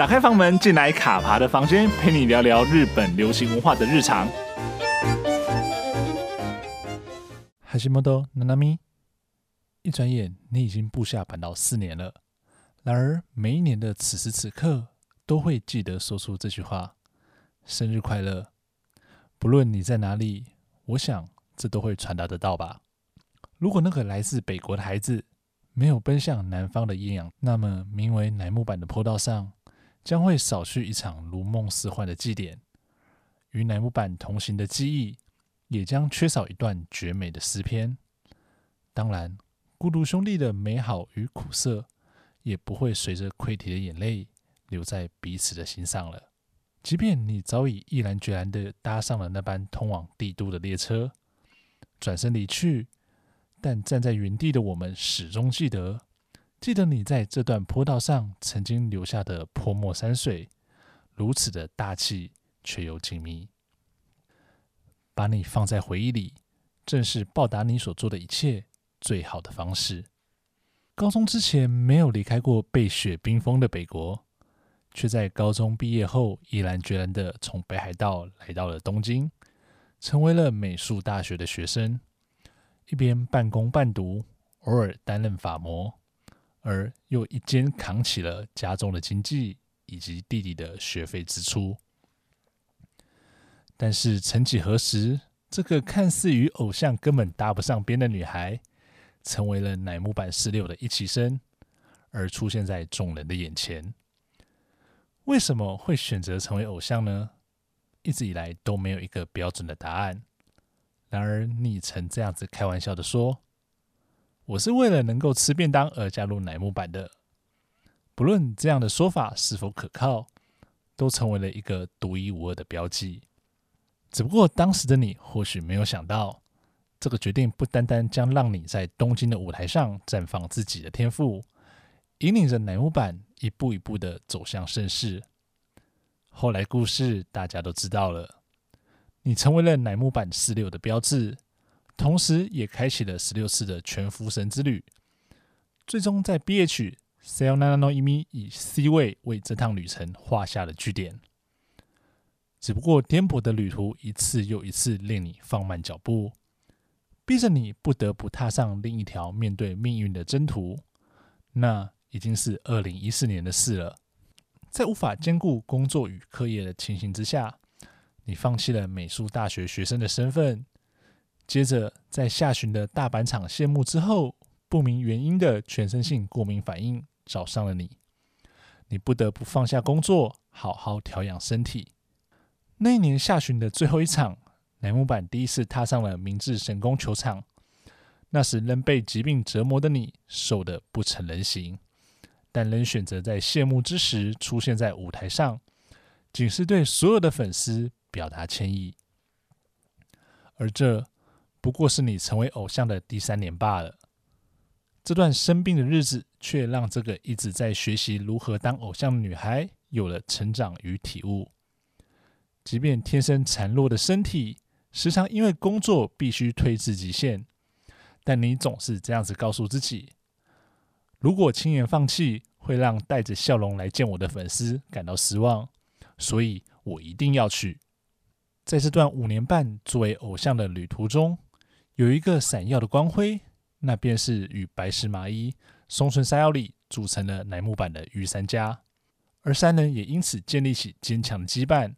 打开房门，进来卡帕的房间，陪你聊聊日本流行文化的日常。哈西莫多娜娜咪，一转眼你已经步下板道四年了。然而每一年的此时此刻，都会记得说出这句话：“生日快乐！”不论你在哪里，我想这都会传达得到吧。如果那个来自北国的孩子没有奔向南方的艳阳，那么名为乃木坂的坡道上。将会扫去一场如梦似幻的祭典，与乃木坂同行的记忆，也将缺少一段绝美的诗篇。当然，孤独兄弟的美好与苦涩，也不会随着溃堤的眼泪留在彼此的心上了。即便你早已毅然决然地搭上了那班通往帝都的列车，转身离去，但站在原地的我们始终记得。记得你在这段坡道上曾经留下的泼墨山水，如此的大气却又静谧。把你放在回忆里，正是报答你所做的一切最好的方式。高中之前没有离开过被雪冰封的北国，却在高中毕业后毅然决然的从北海道来到了东京，成为了美术大学的学生，一边半工半读，偶尔担任发模。而又一肩扛起了家中的经济以及弟弟的学费支出，但是曾几何时，这个看似与偶像根本搭不上边的女孩，成为了乃木坂四六的一期生，而出现在众人的眼前。为什么会选择成为偶像呢？一直以来都没有一个标准的答案。然而，你曾这样子开玩笑的说。我是为了能够吃便当而加入乃木坂的，不论这样的说法是否可靠，都成为了一个独一无二的标记。只不过当时的你或许没有想到，这个决定不单单将让你在东京的舞台上绽放自己的天赋，引领着乃木坂一步一步的走向盛世。后来故事大家都知道了，你成为了乃木坂四六的标志。同时，也开启了十六次的全福神之旅，最终在 B H C NANO 一咪以 C 位为这趟旅程画下了句点。只不过，颠簸的旅途一次又一次令你放慢脚步，逼着你不得不踏上另一条面对命运的征途。那已经是二零一四年的事了。在无法兼顾工作与课业的情形之下，你放弃了美术大学学生的身份。接着，在下旬的大阪场谢幕之后，不明原因的全身性过敏反应找上了你，你不得不放下工作，好好调养身体。那一年下旬的最后一场，乃木坂第一次踏上了明治神宫球场。那时仍被疾病折磨的你，瘦得不成人形，但仍选择在谢幕之时出现在舞台上，仅是对所有的粉丝表达歉意。而这。不过是你成为偶像的第三年罢了。这段生病的日子，却让这个一直在学习如何当偶像的女孩有了成长与体悟。即便天生孱弱的身体，时常因为工作必须推至极限，但你总是这样子告诉自己：如果轻言放弃，会让带着笑容来见我的粉丝感到失望，所以我一定要去。在这段五年半作为偶像的旅途中，有一个闪耀的光辉，那便是与白石麻衣、松村沙织里组成了乃木坂的御三家，而三人也因此建立起坚强的羁绊。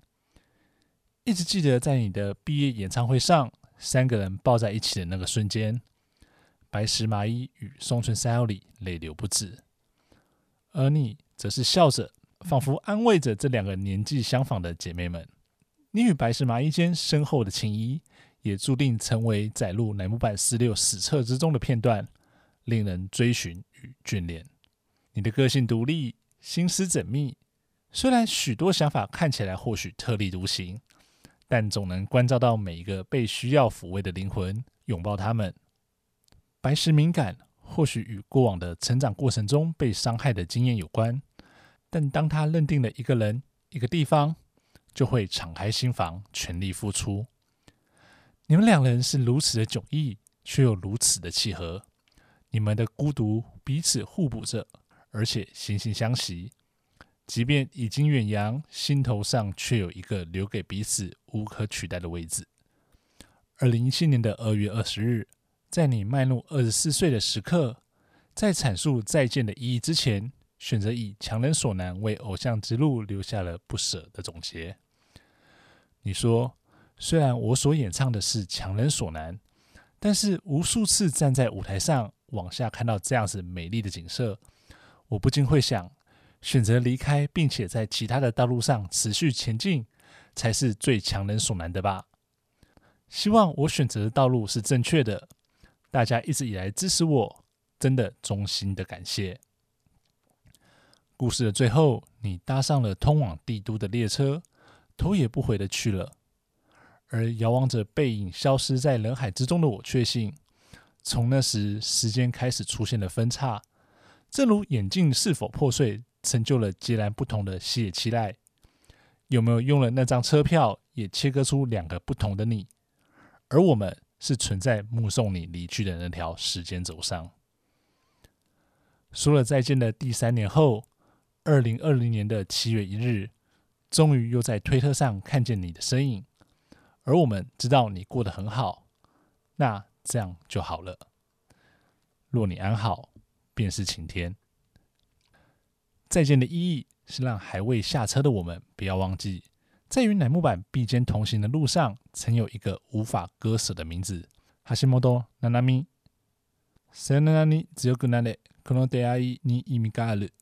一直记得在你的毕业演唱会上，三个人抱在一起的那个瞬间，白石麻衣与松村沙织里泪流不止，而你则是笑着，仿佛安慰着这两个年纪相仿的姐妹们。你与白石麻衣间深厚的情谊，也注定成为载入乃木坂四六史册之中的片段，令人追寻与眷恋。你的个性独立，心思缜密，虽然许多想法看起来或许特立独行，但总能关照到每一个被需要抚慰的灵魂，拥抱他们。白石敏感，或许与过往的成长过程中被伤害的经验有关，但当他认定了一个人、一个地方，就会敞开心房，全力付出。你们两人是如此的迥异，却又如此的契合。你们的孤独彼此互补着，而且惺惺相惜。即便已经远扬，心头上却有一个留给彼此无可取代的位置。二零一七年的二月二十日，在你迈入二十四岁的时刻，在阐述再见的意义之前，选择以强人所难为偶像之路留下了不舍的总结。你说，虽然我所演唱的是强人所难，但是无数次站在舞台上往下看到这样子美丽的景色，我不禁会想，选择离开，并且在其他的道路上持续前进，才是最强人所难的吧。希望我选择的道路是正确的。大家一直以来支持我，真的衷心的感谢。故事的最后，你搭上了通往帝都的列车，头也不回的去了。而遥望着背影消失在人海之中的我，确信从那时时间开始出现了分岔，正如眼镜是否破碎，成就了截然不同的西野期待。有没有用了那张车票，也切割出两个不同的你？而我们是存在目送你离去的那条时间轴上。说了再见的第三年后。二零二零年的七月一日，终于又在推特上看见你的身影，而我们知道你过得很好，那这样就好了。若你安好，便是晴天。再见的意义是让还未下车的我们不要忘记，在与乃木坂并肩同行的路上，曾有一个无法割舍的名字——桥本奈々美。さよならに强くなれ。この出会いに意味がある。